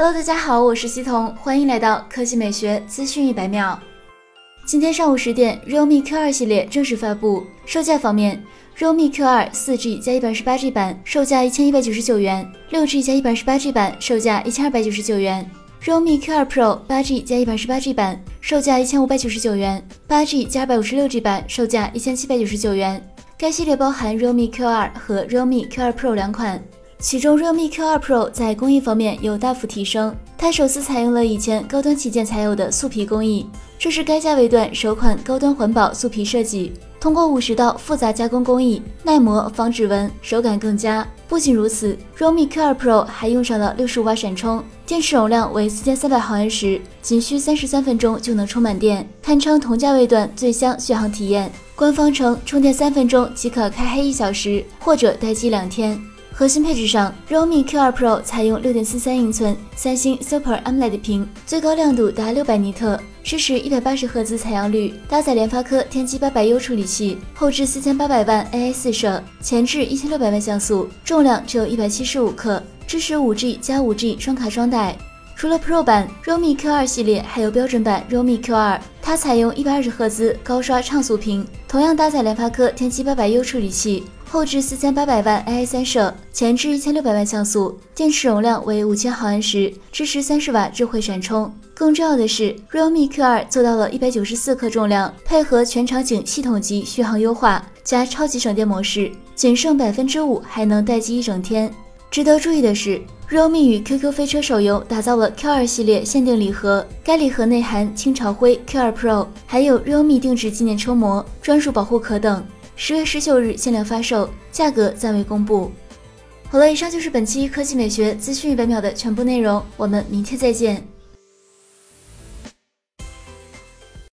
Hello，大家好，我是西彤，欢迎来到科技美学资讯一百秒。今天上午十点，realme Q2 系列正式发布。售价方面，realme Q2 4G 加一百二十八 G 版售价一千一百九十九元，六 G 加一百二十八 G 版售价一千二百九十九元。realme Q2 Pro 八 G 加一百二十八 G 版售价一千五百九十九元，八 G 加二百五十六 G 版售价一千七百九十九元。该系列包含 realme Q2 和 realme Q2 Pro 两款。其中，realme Q2 Pro 在工艺方面有大幅提升，它首次采用了以前高端旗舰才有的素皮工艺，这是该价位段首款高端环保素皮设计。通过五十道复杂加工工艺，耐磨、防指纹，手感更佳。不仅如此，realme Q2 Pro 还用上了六十五瓦闪充，电池容量为四千三百毫安时，仅需三十三分钟就能充满电，堪称同价位段最香续航体验。官方称充电三分钟即可开黑一小时，或者待机两天。核心配置上，realme Q2 Pro 采用六点四三英寸三星 Super AMOLED 屏，最高亮度达六百尼特，支持一百八十赫兹采样率，搭载联发科天玑八百 U 处理器，后置四千八百万 AI 四摄，前置一千六百万像素，重量只有一百七十五克，支持五 G 加五 G 双卡双待。除了 Pro 版 realme Q2 系列，还有标准版 realme Q2，它采用一百二十赫兹高刷畅速屏，同样搭载联发科天玑八百 U 处理器。后置四千八百万 AI 三摄，前置一千六百万像素，电池容量为五千毫安时，支持三十瓦智慧闪充。更重要的是，realme Q2 做到了一百九十四克重量，配合全场景系统级续航优化加超级省电模式，仅剩百分之五还能待机一整天。值得注意的是，realme 与 QQ 飞车手游打造了 Q2 系列限定礼盒，该礼盒内含清朝灰 Q2 Pro，还有 realme 定制纪念车模、专属保护壳等。十月十九日限量发售，价格暂未公布。好了，以上就是本期科技美学资讯一百秒的全部内容，我们明天再见。